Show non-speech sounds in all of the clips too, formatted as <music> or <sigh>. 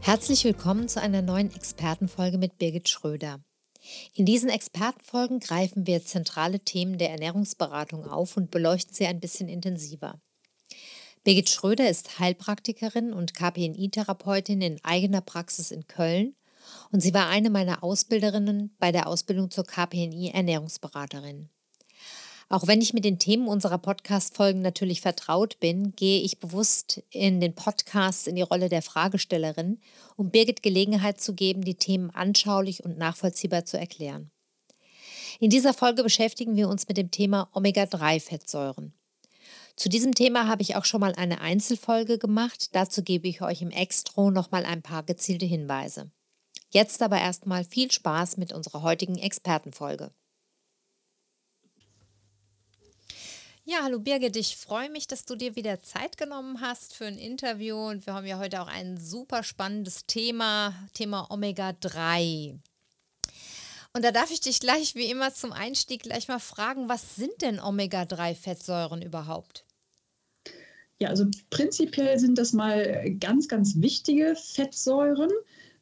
Herzlich willkommen zu einer neuen Expertenfolge mit Birgit Schröder. In diesen Expertenfolgen greifen wir zentrale Themen der Ernährungsberatung auf und beleuchten sie ein bisschen intensiver. Birgit Schröder ist Heilpraktikerin und KPNI-Therapeutin in eigener Praxis in Köln und sie war eine meiner Ausbilderinnen bei der Ausbildung zur KPNI-Ernährungsberaterin. Auch wenn ich mit den Themen unserer Podcast-Folgen natürlich vertraut bin, gehe ich bewusst in den Podcasts in die Rolle der Fragestellerin, um Birgit Gelegenheit zu geben, die Themen anschaulich und nachvollziehbar zu erklären. In dieser Folge beschäftigen wir uns mit dem Thema Omega-3-Fettsäuren. Zu diesem Thema habe ich auch schon mal eine Einzelfolge gemacht. Dazu gebe ich euch im Extro noch mal ein paar gezielte Hinweise. Jetzt aber erstmal viel Spaß mit unserer heutigen Expertenfolge. Ja, hallo Birgit, ich freue mich, dass du dir wieder Zeit genommen hast für ein Interview und wir haben ja heute auch ein super spannendes Thema, Thema Omega-3. Und da darf ich dich gleich wie immer zum Einstieg gleich mal fragen, was sind denn Omega-3-Fettsäuren überhaupt? Ja, also prinzipiell sind das mal ganz, ganz wichtige Fettsäuren.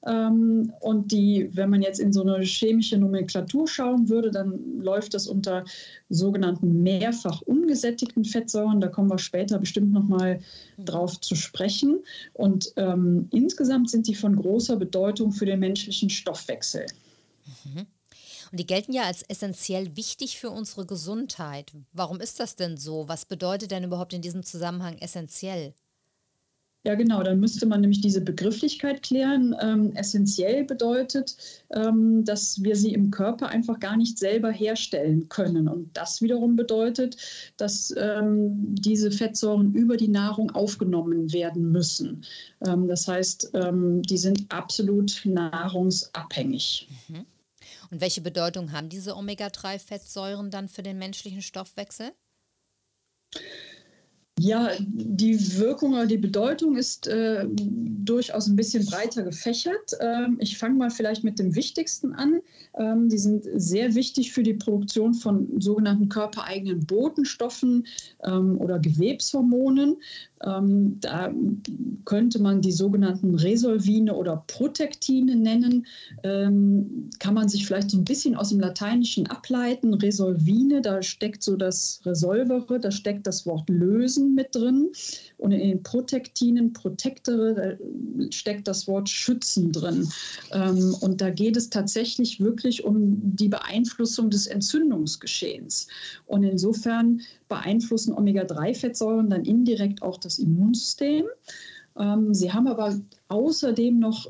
Ähm, und die, wenn man jetzt in so eine chemische Nomenklatur schauen würde, dann läuft das unter sogenannten mehrfach ungesättigten Fettsäuren. Da kommen wir später bestimmt nochmal mhm. drauf zu sprechen. Und ähm, insgesamt sind die von großer Bedeutung für den menschlichen Stoffwechsel. Mhm. Und die gelten ja als essentiell wichtig für unsere Gesundheit. Warum ist das denn so? Was bedeutet denn überhaupt in diesem Zusammenhang essentiell? Ja, genau, dann müsste man nämlich diese Begrifflichkeit klären. Ähm, essentiell bedeutet, ähm, dass wir sie im Körper einfach gar nicht selber herstellen können. Und das wiederum bedeutet, dass ähm, diese Fettsäuren über die Nahrung aufgenommen werden müssen. Ähm, das heißt, ähm, die sind absolut nahrungsabhängig. Mhm. Und welche Bedeutung haben diese Omega-3-Fettsäuren dann für den menschlichen Stoffwechsel? Ja, die Wirkung oder die Bedeutung ist äh, durchaus ein bisschen breiter gefächert. Ähm, ich fange mal vielleicht mit dem Wichtigsten an. Ähm, die sind sehr wichtig für die Produktion von sogenannten körpereigenen Botenstoffen ähm, oder Gewebshormonen. Ähm, da könnte man die sogenannten Resolvine oder Protektine nennen. Ähm, kann man sich vielleicht so ein bisschen aus dem Lateinischen ableiten. Resolvine, da steckt so das Resolvere, da steckt das Wort lösen mit drin. Und in den Protektinen, Protektere, da steckt das Wort schützen drin. Ähm, und da geht es tatsächlich wirklich um die Beeinflussung des Entzündungsgeschehens. Und insofern beeinflussen Omega-3-Fettsäuren dann indirekt auch das Immunsystem. Ähm, sie haben aber außerdem noch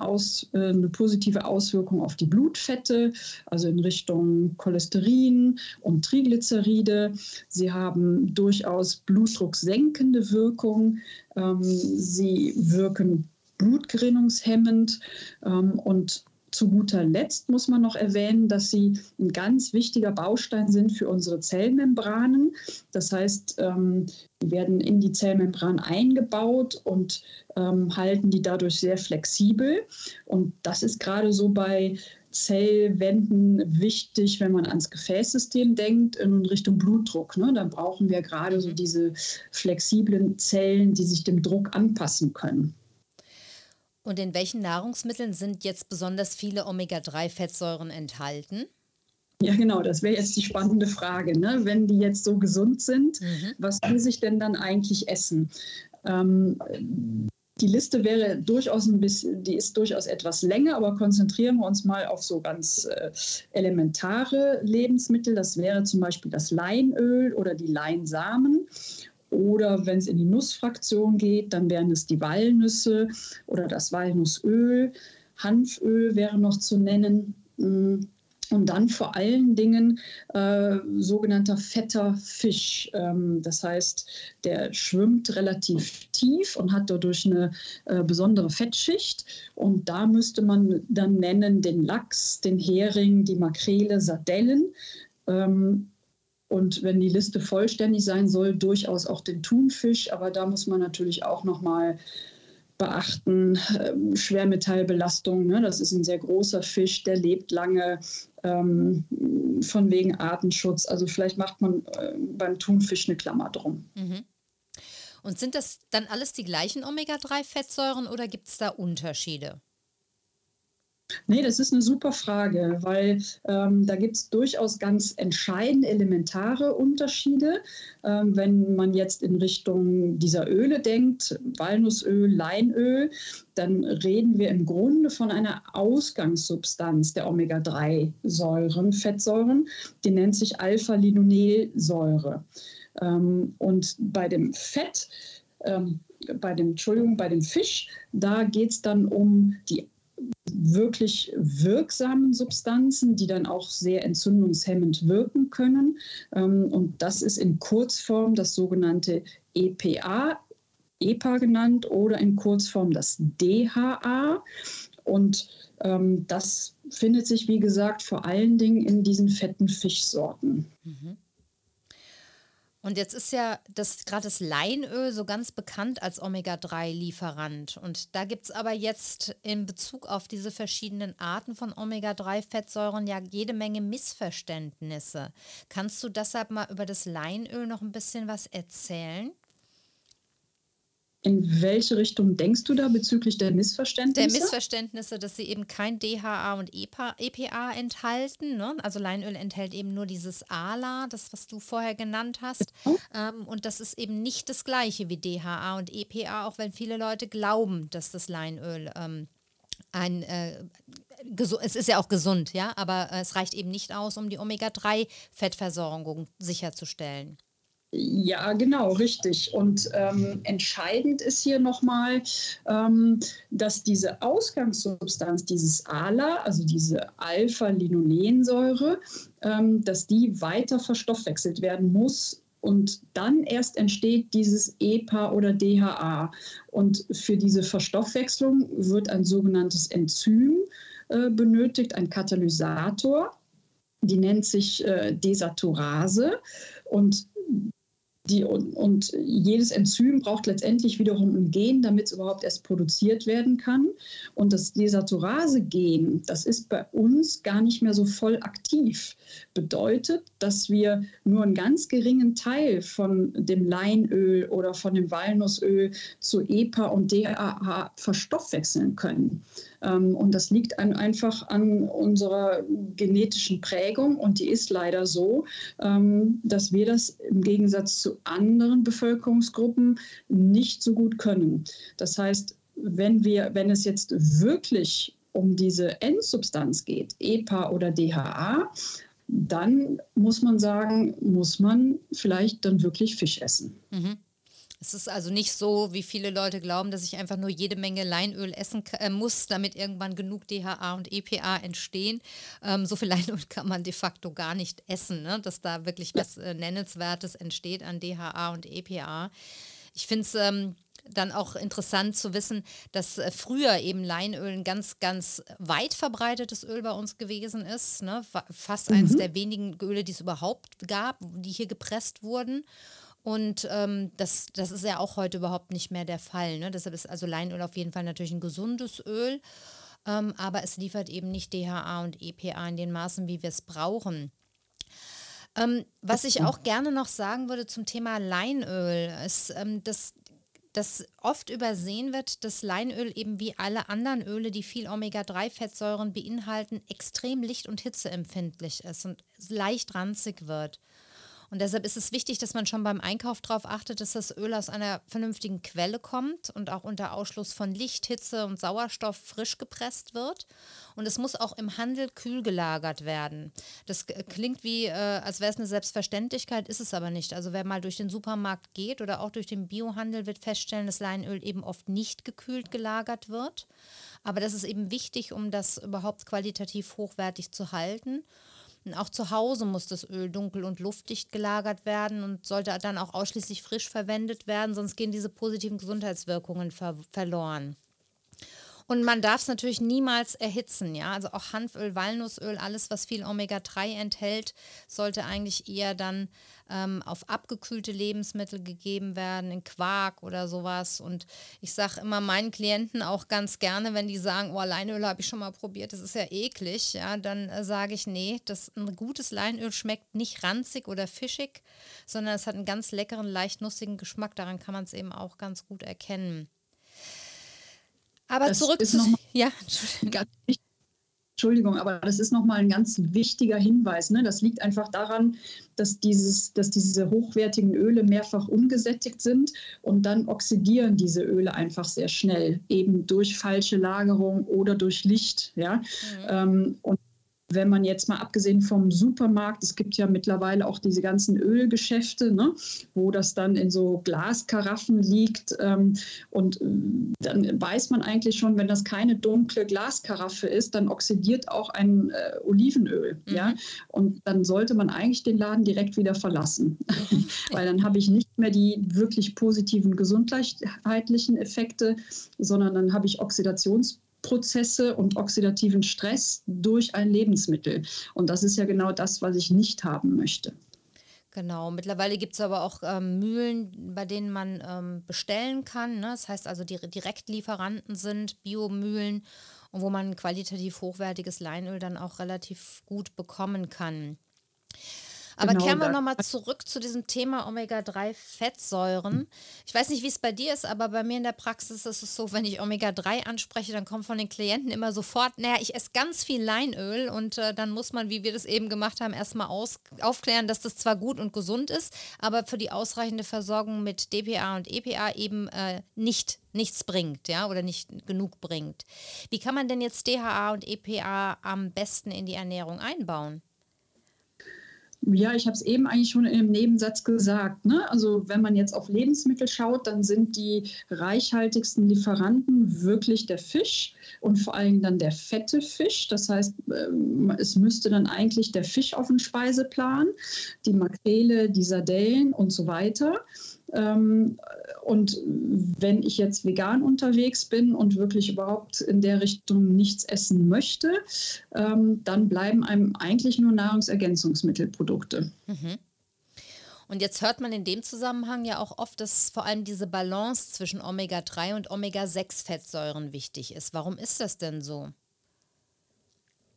Aus, äh, eine positive Auswirkung auf die Blutfette, also in Richtung Cholesterin und Triglyceride. Sie haben durchaus blutdrucksenkende Wirkung. Ähm, sie wirken blutgerinnungshemmend ähm, und zu guter Letzt muss man noch erwähnen, dass sie ein ganz wichtiger Baustein sind für unsere Zellmembranen. Das heißt, ähm, die werden in die Zellmembran eingebaut und ähm, halten die dadurch sehr flexibel. Und das ist gerade so bei Zellwänden wichtig, wenn man ans Gefäßsystem denkt, in Richtung Blutdruck. Ne? Da brauchen wir gerade so diese flexiblen Zellen, die sich dem Druck anpassen können. Und in welchen Nahrungsmitteln sind jetzt besonders viele Omega-3-Fettsäuren enthalten? Ja, genau, das wäre jetzt die spannende Frage. Ne? Wenn die jetzt so gesund sind, mhm. was muss ich denn dann eigentlich essen? Ähm, die Liste wäre durchaus ein bisschen, die ist durchaus etwas länger, aber konzentrieren wir uns mal auf so ganz äh, elementare Lebensmittel. Das wäre zum Beispiel das Leinöl oder die Leinsamen. Oder wenn es in die Nussfraktion geht, dann wären es die Walnüsse oder das Walnussöl. Hanföl wäre noch zu nennen. Mm, Und dann vor allen Dingen äh, sogenannter fetter Fisch. Ähm, das heißt, der schwimmt relativ tief und hat dadurch eine äh, besondere Fettschicht. Und da müsste man dann nennen den Lachs, den Hering, die Makrele, Sardellen. Ähm, und wenn die Liste vollständig sein soll, durchaus auch den Thunfisch. Aber da muss man natürlich auch noch mal beachten. Ähm, Schwermetallbelastung, ne? das ist ein sehr großer Fisch, der lebt lange ähm, von wegen Artenschutz. Also vielleicht macht man äh, beim Thunfisch eine Klammer drum. Mhm. Und sind das dann alles die gleichen Omega-3-Fettsäuren oder gibt es da Unterschiede? Nee, das ist eine super Frage, weil ähm, da gibt es durchaus ganz entscheidende, elementare Unterschiede. Ähm, wenn man jetzt in Richtung dieser Öle denkt, Walnussöl, Leinöl, dann reden wir im Grunde von einer Ausgangssubstanz der Omega-3-Säuren, Fettsäuren. Die nennt sich Alpha-Linolsäure. Ähm, und bei dem Fett, ähm, bei dem, Entschuldigung, bei dem Fisch, da geht es dann um die wirklich wirksamen Substanzen, die dann auch sehr entzündungshemmend wirken können. Ähm, und das ist in Kurzform das sogenannte EPA, EPA genannt, oder in Kurzform das DHA. Und ähm, das findet sich, wie gesagt, vor allen Dingen in diesen fetten Fischsorten. Mhm. Und jetzt ist ja das gerade das Leinöl so ganz bekannt als Omega-3-Lieferant. Und da gibt es aber jetzt in Bezug auf diese verschiedenen Arten von Omega-3-Fettsäuren ja jede Menge Missverständnisse. Kannst du deshalb mal über das Leinöl noch ein bisschen was erzählen? In welche Richtung denkst du da bezüglich der Missverständnisse? Der Missverständnisse, dass sie eben kein DHA und EPA, EPA enthalten. Ne? Also Leinöl enthält eben nur dieses ALA, das, was du vorher genannt hast. Mhm. Ähm, und das ist eben nicht das gleiche wie DHA und EPA, auch wenn viele Leute glauben, dass das Leinöl ähm, ein äh, es ist ja auch gesund, ja, aber es reicht eben nicht aus, um die Omega-3-Fettversorgung sicherzustellen. Ja, genau, richtig. Und ähm, entscheidend ist hier nochmal, ähm, dass diese Ausgangssubstanz, dieses ALA, also diese Alpha-Linolensäure, ähm, dass die weiter verstoffwechselt werden muss. Und dann erst entsteht dieses EPA oder DHA. Und für diese Verstoffwechslung wird ein sogenanntes Enzym äh, benötigt, ein Katalysator. Die nennt sich äh, Desaturase. Und die, und, und, jedes Enzym braucht letztendlich wiederum ein Gen, damit es überhaupt erst produziert werden kann. Und das Desaturase-Gen, das ist bei uns gar nicht mehr so voll aktiv. Bedeutet, dass wir nur einen ganz geringen Teil von dem Leinöl oder von dem Walnussöl zu EPA und DHA verstoffwechseln können. Ähm, und das liegt einfach an unserer genetischen Prägung und die ist leider so, ähm, dass wir das im Gegensatz zu anderen Bevölkerungsgruppen nicht so gut können. Das heißt, wenn wir, wenn es jetzt wirklich um diese Endsubstanz geht, EPA oder DHA, dann muss man sagen, muss man vielleicht dann wirklich Fisch essen. Mhm. Es ist also nicht so, wie viele Leute glauben, dass ich einfach nur jede Menge Leinöl essen äh, muss, damit irgendwann genug DHA und EPA entstehen. Ähm, so viel <laughs> Leinöl kann man de facto gar nicht essen, ne? dass da wirklich was äh, Nennenswertes entsteht an DHA und EPA. Ich finde es ähm, dann auch interessant zu wissen, dass äh, früher eben Leinöl ein ganz, ganz weit verbreitetes Öl bei uns gewesen ist. Ne? Fast mhm. eines der wenigen Öle, die es überhaupt gab, die hier gepresst wurden. Und ähm, das, das ist ja auch heute überhaupt nicht mehr der Fall. Ne? Deshalb ist also Leinöl auf jeden Fall natürlich ein gesundes Öl, ähm, aber es liefert eben nicht DHA und EPA in den Maßen, wie wir es brauchen. Ähm, was ich auch gerne noch sagen würde zum Thema Leinöl, ist, ähm, dass dass oft übersehen wird, dass Leinöl eben wie alle anderen Öle, die viel Omega-3-Fettsäuren beinhalten, extrem licht- und hitzeempfindlich ist und leicht ranzig wird. Und deshalb ist es wichtig, dass man schon beim Einkauf darauf achtet, dass das Öl aus einer vernünftigen Quelle kommt und auch unter Ausschluss von Licht, Hitze und Sauerstoff frisch gepresst wird. Und es muss auch im Handel kühl gelagert werden. Das klingt wie, äh, als wäre es eine Selbstverständlichkeit, ist es aber nicht. Also wer mal durch den Supermarkt geht oder auch durch den Biohandel, wird feststellen, dass Leinöl eben oft nicht gekühlt gelagert wird Aber das ist eben wichtig, um das überhaupt qualitativ hochwertig zu halten. Auch zu Hause muss das Öl dunkel und luftdicht gelagert werden und sollte dann auch ausschließlich frisch verwendet werden, sonst gehen diese positiven Gesundheitswirkungen ver verloren. Und man darf es natürlich niemals erhitzen, ja. Also auch Hanföl, Walnussöl, alles, was viel Omega-3 enthält, sollte eigentlich eher dann ähm, auf abgekühlte Lebensmittel gegeben werden, in Quark oder sowas. Und ich sage immer meinen Klienten auch ganz gerne, wenn die sagen, oh, Leinöl habe ich schon mal probiert, das ist ja eklig, ja, dann äh, sage ich, nee, das, ein gutes Leinöl schmeckt nicht ranzig oder fischig, sondern es hat einen ganz leckeren, leicht nussigen Geschmack. Daran kann man es eben auch ganz gut erkennen. Aber das zurück zu. Ja, Entschuldigung, aber das ist nochmal ein ganz wichtiger Hinweis. Ne? Das liegt einfach daran, dass, dieses, dass diese hochwertigen Öle mehrfach ungesättigt sind und dann oxidieren diese Öle einfach sehr schnell, eben durch falsche Lagerung oder durch Licht. Ja? Mhm. Ähm, und wenn man jetzt mal abgesehen vom Supermarkt, es gibt ja mittlerweile auch diese ganzen Ölgeschäfte, ne, wo das dann in so Glaskaraffen liegt. Ähm, und äh, dann weiß man eigentlich schon, wenn das keine dunkle Glaskaraffe ist, dann oxidiert auch ein äh, Olivenöl. Mhm. Ja? Und dann sollte man eigentlich den Laden direkt wieder verlassen. <laughs> Weil dann habe ich nicht mehr die wirklich positiven gesundheitlichen Effekte, sondern dann habe ich Oxidations Prozesse und oxidativen Stress durch ein Lebensmittel. Und das ist ja genau das, was ich nicht haben möchte. Genau, mittlerweile gibt es aber auch ähm, Mühlen, bei denen man ähm, bestellen kann. Ne? Das heißt also, die Direktlieferanten sind Biomühlen und wo man qualitativ hochwertiges Leinöl dann auch relativ gut bekommen kann. Aber genau, kehren wir nochmal zurück zu diesem Thema Omega-3-Fettsäuren. Ich weiß nicht, wie es bei dir ist, aber bei mir in der Praxis ist es so, wenn ich Omega-3 anspreche, dann kommt von den Klienten immer sofort, naja, ich esse ganz viel Leinöl und äh, dann muss man, wie wir das eben gemacht haben, erstmal aufklären, dass das zwar gut und gesund ist, aber für die ausreichende Versorgung mit DPA und EPA eben äh, nicht nichts bringt, ja, oder nicht genug bringt. Wie kann man denn jetzt DHA und EPA am besten in die Ernährung einbauen? Ja, ich habe es eben eigentlich schon im Nebensatz gesagt. Ne? Also wenn man jetzt auf Lebensmittel schaut, dann sind die reichhaltigsten Lieferanten wirklich der Fisch und vor allem dann der fette Fisch. Das heißt, ähm, es müsste dann eigentlich der Fisch auf den Speiseplan, die Makrele, die Sardellen und so weiter. Ähm, und wenn ich jetzt vegan unterwegs bin und wirklich überhaupt in der Richtung nichts essen möchte, ähm, dann bleiben einem eigentlich nur Nahrungsergänzungsmittelprodukte. Mhm. Und jetzt hört man in dem Zusammenhang ja auch oft, dass vor allem diese Balance zwischen Omega-3 und Omega-6-Fettsäuren wichtig ist. Warum ist das denn so?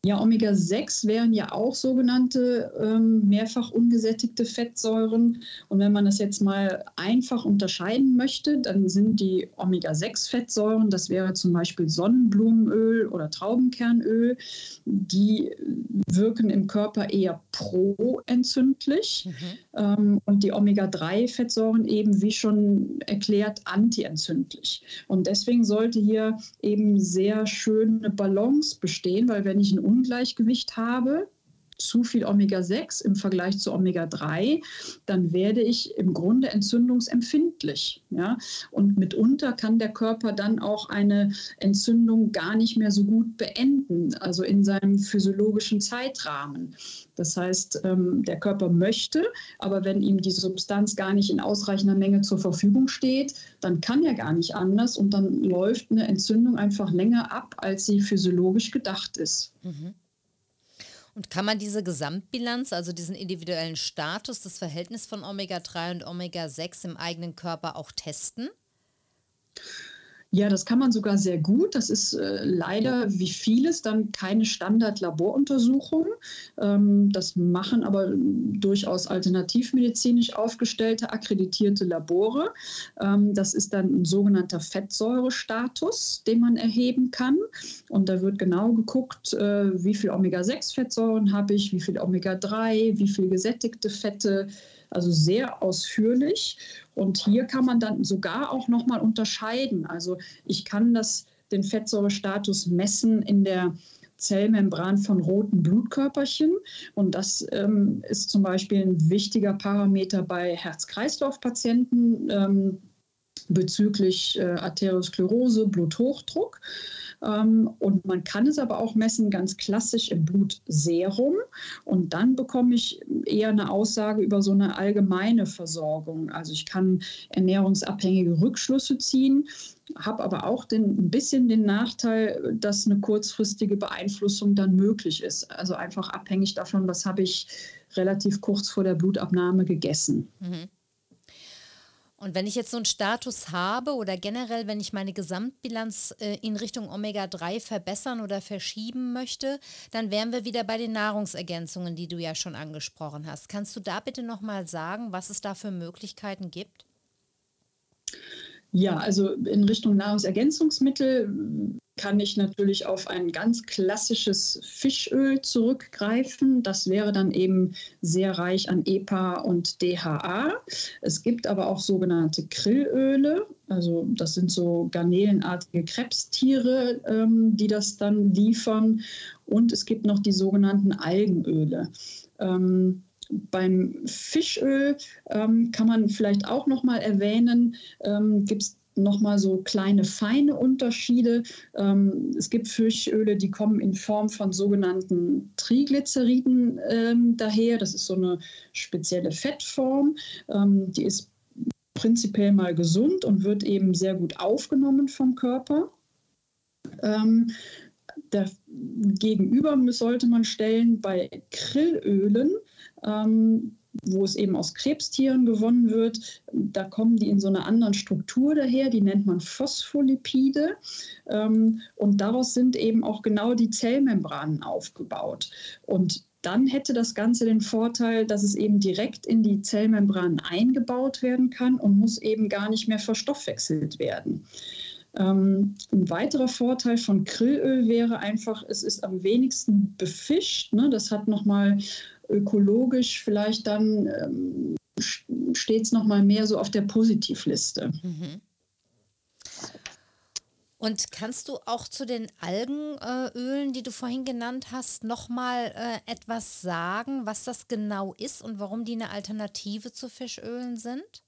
Ja, Omega-6 wären ja auch sogenannte ähm, mehrfach ungesättigte Fettsäuren. Und wenn man das jetzt mal einfach unterscheiden möchte, dann sind die Omega-6-Fettsäuren, das wäre zum Beispiel Sonnenblumenöl oder Traubenkernöl, die wirken im Körper eher proentzündlich. Mhm. Ähm, und die Omega-3-Fettsäuren eben, wie schon erklärt, antientzündlich. Und deswegen sollte hier eben sehr schöne Balance bestehen, weil wenn ich ein Ungleichgewicht habe, zu viel Omega-6 im Vergleich zu Omega-3, dann werde ich im Grunde entzündungsempfindlich. Ja? Und mitunter kann der Körper dann auch eine Entzündung gar nicht mehr so gut beenden, also in seinem physiologischen Zeitrahmen. Das heißt, ähm, der Körper möchte, aber wenn ihm die Substanz gar nicht in ausreichender Menge zur Verfügung steht, dann kann er gar nicht anders und dann läuft eine Entzündung einfach länger ab, als sie physiologisch gedacht ist. Mhm. Und kann man diese Gesamtbilanz, also diesen individuellen Status, das Verhältnis von Omega-3 und Omega-6 im eigenen Körper auch testen? Ja, das kann man sogar sehr gut. Das ist äh, leider wie vieles dann keine Standard-Laboruntersuchung. Ähm, das machen aber durchaus alternativmedizinisch aufgestellte, akkreditierte Labore. Ähm, das ist dann ein sogenannter Fettsäurestatus, den man erheben kann. Und da wird genau geguckt, äh, wie viel Omega-6-Fettsäuren habe ich, wie viel Omega-3, wie viel gesättigte Fette also sehr ausführlich. Und hier kann man dann sogar auch nochmal unterscheiden. Also ich kann das, den Fettsäurestatus messen in der Zellmembran von roten Blutkörperchen. Und das ähm, ist zum Beispiel ein wichtiger Parameter bei Herz-Kreislauf-Patienten. Ähm, bezüglich äh, Arteriosklerose, Bluthochdruck. Ähm, und man kann es aber auch messen, ganz klassisch im Blutserum. Und dann bekomme ich eher eine Aussage über so eine allgemeine Versorgung. Also ich kann ernährungsabhängige Rückschlüsse ziehen, habe aber auch den, ein bisschen den Nachteil, dass eine kurzfristige Beeinflussung dann möglich ist. Also einfach abhängig davon, was habe ich relativ kurz vor der Blutabnahme gegessen. Mhm. Und wenn ich jetzt so einen Status habe oder generell, wenn ich meine Gesamtbilanz äh, in Richtung Omega-3 verbessern oder verschieben möchte, dann wären wir wieder bei den Nahrungsergänzungen, die du ja schon angesprochen hast. Kannst du da bitte nochmal sagen, was es da für Möglichkeiten gibt? Ja, also in Richtung Nahrungsergänzungsmittel kann ich natürlich auf ein ganz klassisches Fischöl zurückgreifen. Das wäre dann eben sehr reich an EPA und DHA. Es gibt aber auch sogenannte Krillöle. Also das sind so garnelenartige Krebstiere, ähm, die das dann liefern. Und es gibt noch die sogenannten Algenöle. Ähm, beim Fischöl ähm, kann man vielleicht auch noch mal erwähnen, ähm, gibt es nochmal so kleine feine Unterschiede. Ähm, es gibt Fischöle, die kommen in Form von sogenannten Triglyceriden ähm, daher. Das ist so eine spezielle Fettform. Ähm, die ist prinzipiell mal gesund und wird eben sehr gut aufgenommen vom Körper. Ähm, Gegenüber sollte man stellen bei Krillölen, ähm, wo es eben aus Krebstieren gewonnen wird, da kommen die in so einer anderen Struktur daher, die nennt man Phospholipide. Ähm, und daraus sind eben auch genau die Zellmembranen aufgebaut. Und dann hätte das Ganze den Vorteil, dass es eben direkt in die Zellmembranen eingebaut werden kann und muss eben gar nicht mehr verstoffwechselt werden. Ähm, ein weiterer Vorteil von Krillöl wäre einfach, es ist am wenigsten befischt. Ne? Das hat nochmal ökologisch vielleicht dann, ähm, steht es nochmal mehr so auf der Positivliste. Mhm. Und kannst du auch zu den Algenölen, die du vorhin genannt hast, nochmal äh, etwas sagen, was das genau ist und warum die eine Alternative zu Fischölen sind?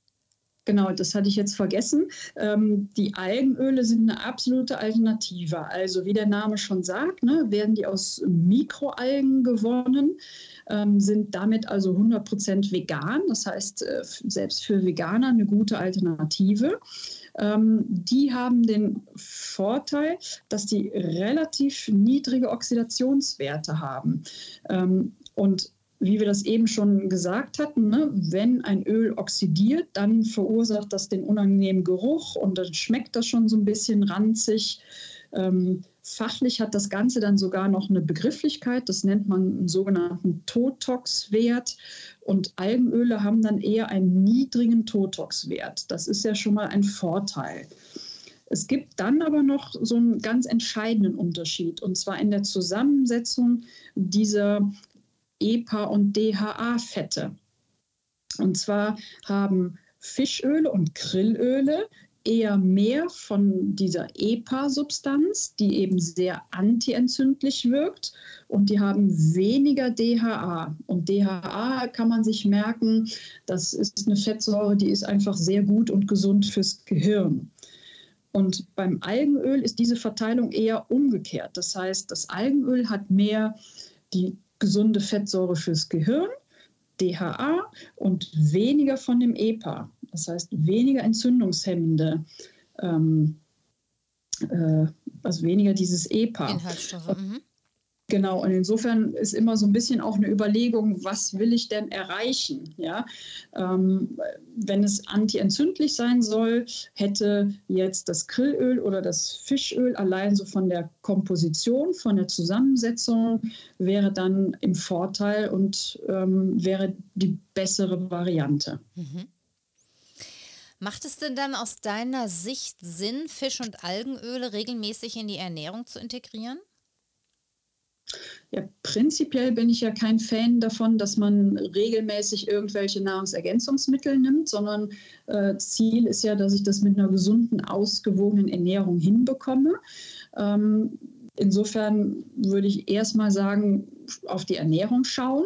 Genau, das hatte ich jetzt vergessen. Ähm, die Algenöle sind eine absolute Alternative. Also wie der Name schon sagt, ne, werden die aus Mikroalgen gewonnen, ähm, sind damit also 100% vegan. Das heißt, äh, selbst für Veganer eine gute Alternative. Ähm, die haben den Vorteil, dass die relativ niedrige Oxidationswerte haben. Ähm, und wie wir das eben schon gesagt hatten, ne, wenn ein Öl oxidiert, dann verursacht das den unangenehmen Geruch und dann schmeckt das schon so ein bisschen ranzig. Ähm, fachlich hat das Ganze dann sogar noch eine Begrifflichkeit, das nennt man einen sogenannten Totox-Wert. Und Algenöle haben dann eher einen niedrigen Totox-Wert. Das ist ja schon mal ein Vorteil. Es gibt dann aber noch so einen ganz entscheidenden Unterschied, und zwar in der Zusammensetzung dieser EPA und DHA-Fette. Und zwar haben Fischöle und Grillöle eher mehr von dieser EPA-Substanz, die eben sehr antientzündlich wirkt, und die haben weniger DHA. Und DHA kann man sich merken, das ist eine Fettsäure, die ist einfach sehr gut und gesund fürs Gehirn. Und beim Algenöl ist diese Verteilung eher umgekehrt. Das heißt, das Algenöl hat mehr die gesunde Fettsäure fürs Gehirn, DHA und weniger von dem EPA. Das heißt weniger entzündungshemmende, ähm, äh, also weniger dieses EPA. Inhaltsstoffe. Mhm. Genau, und insofern ist immer so ein bisschen auch eine Überlegung, was will ich denn erreichen? Ja? Ähm, wenn es antientzündlich sein soll, hätte jetzt das Grillöl oder das Fischöl allein so von der Komposition, von der Zusammensetzung, wäre dann im Vorteil und ähm, wäre die bessere Variante. Mhm. Macht es denn dann aus deiner Sicht Sinn, Fisch- und Algenöle regelmäßig in die Ernährung zu integrieren? Ja, prinzipiell bin ich ja kein Fan davon, dass man regelmäßig irgendwelche Nahrungsergänzungsmittel nimmt, sondern äh, Ziel ist ja, dass ich das mit einer gesunden, ausgewogenen Ernährung hinbekomme. Ähm, insofern würde ich erstmal sagen, auf die Ernährung schauen.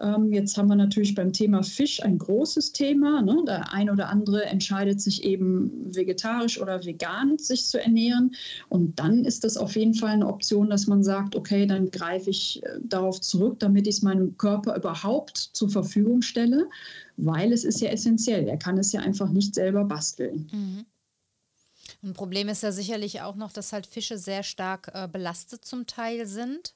Ähm, jetzt haben wir natürlich beim Thema Fisch ein großes Thema. Ne? Der ein oder andere entscheidet sich eben vegetarisch oder vegan sich zu ernähren. Und dann ist das auf jeden Fall eine Option, dass man sagt, okay, dann greife ich äh, darauf zurück, damit ich es meinem Körper überhaupt zur Verfügung stelle, weil es ist ja essentiell. Er kann es ja einfach nicht selber basteln. Mhm. Ein Problem ist ja sicherlich auch noch, dass halt Fische sehr stark äh, belastet zum Teil sind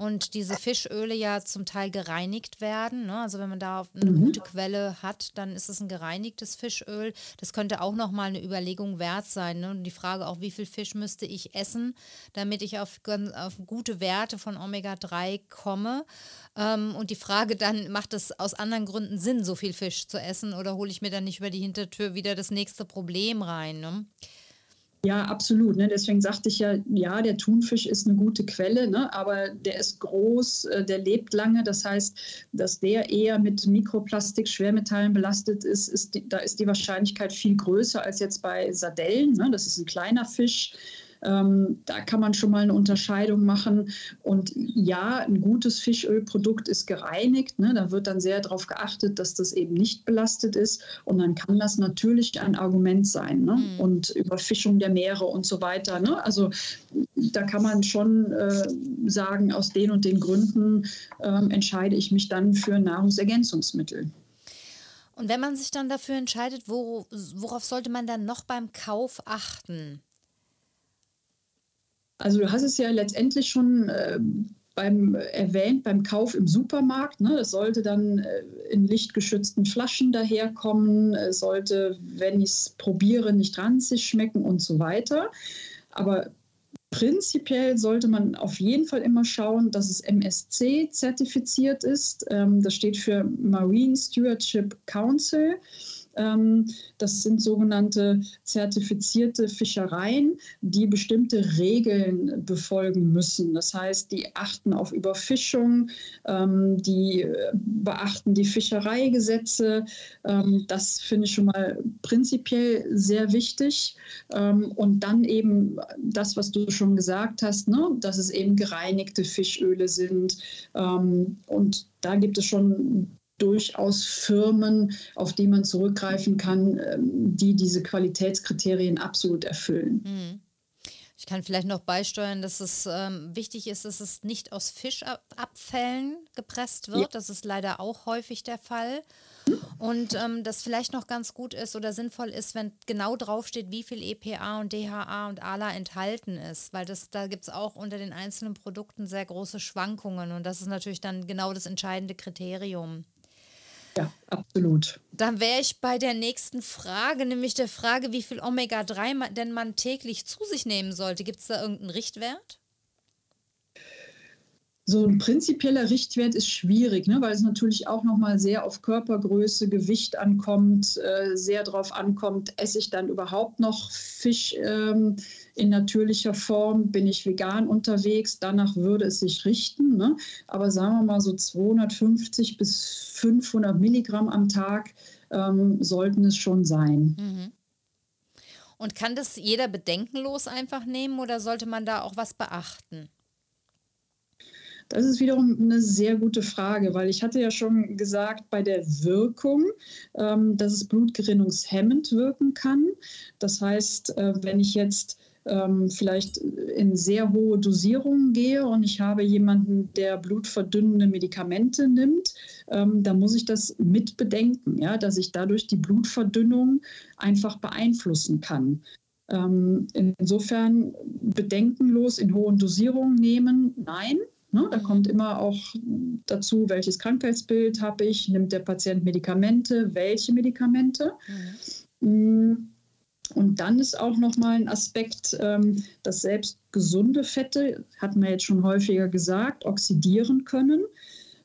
und diese Fischöle ja zum Teil gereinigt werden. Ne? Also wenn man da eine mhm. gute Quelle hat, dann ist es ein gereinigtes Fischöl. Das könnte auch nochmal eine Überlegung wert sein. Ne? Und die Frage auch, wie viel Fisch müsste ich essen, damit ich auf, auf gute Werte von Omega-3 komme. Ähm, und die Frage dann, macht es aus anderen Gründen Sinn, so viel Fisch zu essen oder hole ich mir dann nicht über die Hintertür wieder das nächste Problem rein? Ne? Ja, absolut. Ne? Deswegen sagte ich ja, ja, der Thunfisch ist eine gute Quelle, ne? aber der ist groß, äh, der lebt lange. Das heißt, dass der eher mit Mikroplastik, Schwermetallen belastet ist, ist da ist die Wahrscheinlichkeit viel größer als jetzt bei Sardellen. Ne? Das ist ein kleiner Fisch. Ähm, da kann man schon mal eine Unterscheidung machen. Und ja, ein gutes Fischölprodukt ist gereinigt. Ne? Da wird dann sehr darauf geachtet, dass das eben nicht belastet ist. Und dann kann das natürlich ein Argument sein. Ne? Mhm. Und Überfischung der Meere und so weiter. Ne? Also da kann man schon äh, sagen, aus den und den Gründen äh, entscheide ich mich dann für Nahrungsergänzungsmittel. Und wenn man sich dann dafür entscheidet, worauf sollte man dann noch beim Kauf achten? Also du hast es ja letztendlich schon äh, beim erwähnt, beim Kauf im Supermarkt. Ne? Es sollte dann äh, in lichtgeschützten Flaschen daherkommen. Es sollte, wenn ich es probiere, nicht ranzig schmecken und so weiter. Aber Prinzipiell sollte man auf jeden Fall immer schauen, dass es MSC zertifiziert ist. Ähm, das steht für Marine Stewardship Council. Ähm, das sind sogenannte zertifizierte Fischereien, die bestimmte Regeln befolgen müssen. Das heißt, die achten auf Überfischung, ähm, die äh, beachten die Fischereigesetze. Ähm, das finde ich schon mal prinzipiell sehr wichtig. Und dann eben das, was du schon gesagt hast, ne, dass es eben gereinigte Fischöle sind. Und da gibt es schon durchaus Firmen, auf die man zurückgreifen kann, ähm, die diese Qualitätskriterien absolut erfüllen. Mhm. Ich kann vielleicht noch beisteuern, dass es ähm, wichtig ist, dass es nicht aus Fischabfällen gepresst wird. Ja. Das ist leider auch häufig der Fall. Und ähm, das vielleicht noch ganz gut ist oder sinnvoll ist, wenn genau draufsteht, wie viel EPA und DHA und ALA enthalten ist, weil das, da gibt es auch unter den einzelnen Produkten sehr große Schwankungen und das ist natürlich dann genau das entscheidende Kriterium. Ja, absolut. Dann wäre ich bei der nächsten Frage, nämlich der Frage, wie viel Omega-3 man, denn man täglich zu sich nehmen sollte. Gibt es da irgendeinen Richtwert? So ein prinzipieller Richtwert ist schwierig, ne, weil es natürlich auch nochmal sehr auf Körpergröße, Gewicht ankommt, äh, sehr darauf ankommt, esse ich dann überhaupt noch Fisch ähm, in natürlicher Form, bin ich vegan unterwegs, danach würde es sich richten. Ne? Aber sagen wir mal so 250 bis 500 Milligramm am Tag ähm, sollten es schon sein. Mhm. Und kann das jeder bedenkenlos einfach nehmen oder sollte man da auch was beachten? Das ist wiederum eine sehr gute Frage, weil ich hatte ja schon gesagt bei der Wirkung, ähm, dass es blutgerinnungshemmend wirken kann. Das heißt, äh, wenn ich jetzt ähm, vielleicht in sehr hohe Dosierungen gehe und ich habe jemanden, der blutverdünnende Medikamente nimmt, ähm, da muss ich das mit bedenken, ja, dass ich dadurch die Blutverdünnung einfach beeinflussen kann. Ähm, insofern bedenkenlos in hohen Dosierungen nehmen, nein. Ne, da mhm. kommt immer auch dazu, welches Krankheitsbild habe ich, nimmt der Patient Medikamente, welche Medikamente. Mhm. Und dann ist auch nochmal ein Aspekt, ähm, dass selbst gesunde Fette, hatten wir jetzt schon häufiger gesagt, oxidieren können.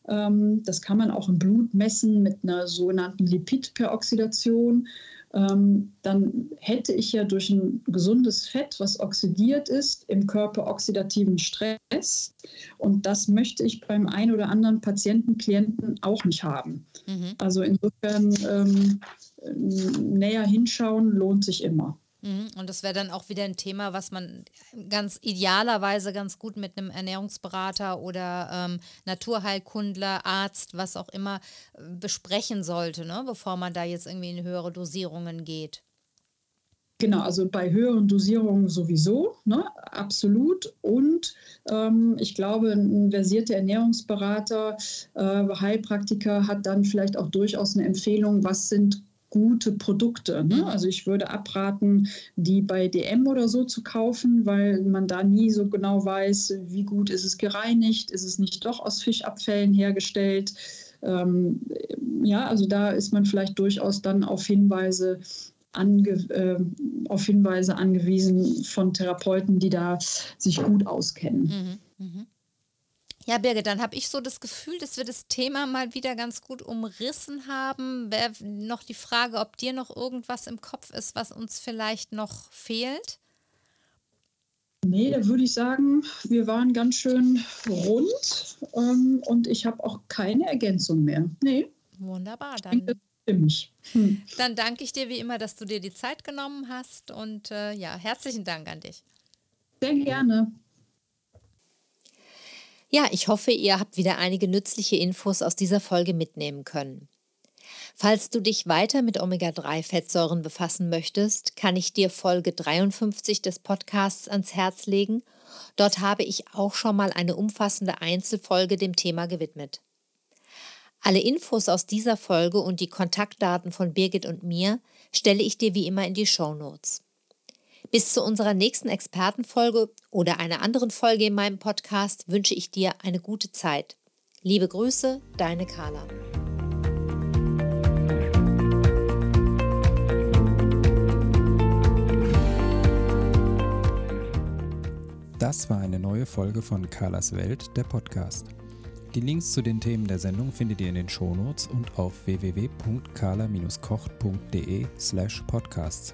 Ähm, das kann man auch im Blut messen mit einer sogenannten Lipidperoxidation dann hätte ich ja durch ein gesundes Fett, was oxidiert ist, im Körper oxidativen Stress. Und das möchte ich beim einen oder anderen Patienten, Klienten auch nicht haben. Mhm. Also insofern ähm, näher hinschauen lohnt sich immer. Mhm. Und das wäre dann auch wieder ein Thema, was man ganz idealerweise ganz gut mit einem Ernährungsberater oder ähm, Naturheilkundler, Arzt, was auch immer, äh, besprechen sollte, ne? bevor man da jetzt irgendwie in höhere Dosierungen geht. Genau, also bei höheren Dosierungen sowieso, ne, absolut. Und ähm, ich glaube, ein versierter Ernährungsberater, äh, Heilpraktiker hat dann vielleicht auch durchaus eine Empfehlung, was sind gute Produkte. Ne? Mhm. Also ich würde abraten, die bei DM oder so zu kaufen, weil man da nie so genau weiß, wie gut ist es gereinigt, ist es nicht doch aus Fischabfällen hergestellt. Ähm, ja, also da ist man vielleicht durchaus dann auf Hinweise ange, äh, auf Hinweise angewiesen von Therapeuten, die da sich gut auskennen. Mhm, mh. Ja, Birgit, dann habe ich so das Gefühl, dass wir das Thema mal wieder ganz gut umrissen haben. Wäre noch die Frage, ob dir noch irgendwas im Kopf ist, was uns vielleicht noch fehlt? Nee, da würde ich sagen, wir waren ganz schön rund ähm, und ich habe auch keine Ergänzung mehr. Nee. Wunderbar, dann. Stimmig. Hm. Dann danke ich dir wie immer, dass du dir die Zeit genommen hast und äh, ja, herzlichen Dank an dich. Sehr gerne. Ja, ich hoffe, ihr habt wieder einige nützliche Infos aus dieser Folge mitnehmen können. Falls du dich weiter mit Omega-3-Fettsäuren befassen möchtest, kann ich dir Folge 53 des Podcasts ans Herz legen. Dort habe ich auch schon mal eine umfassende Einzelfolge dem Thema gewidmet. Alle Infos aus dieser Folge und die Kontaktdaten von Birgit und mir stelle ich dir wie immer in die Show Notes. Bis zu unserer nächsten Expertenfolge oder einer anderen Folge in meinem Podcast wünsche ich dir eine gute Zeit. Liebe Grüße, deine Carla. Das war eine neue Folge von Carlas Welt, der Podcast. Die Links zu den Themen der Sendung findet ihr in den Shownotes und auf www.carla-kocht.de slash podcasts.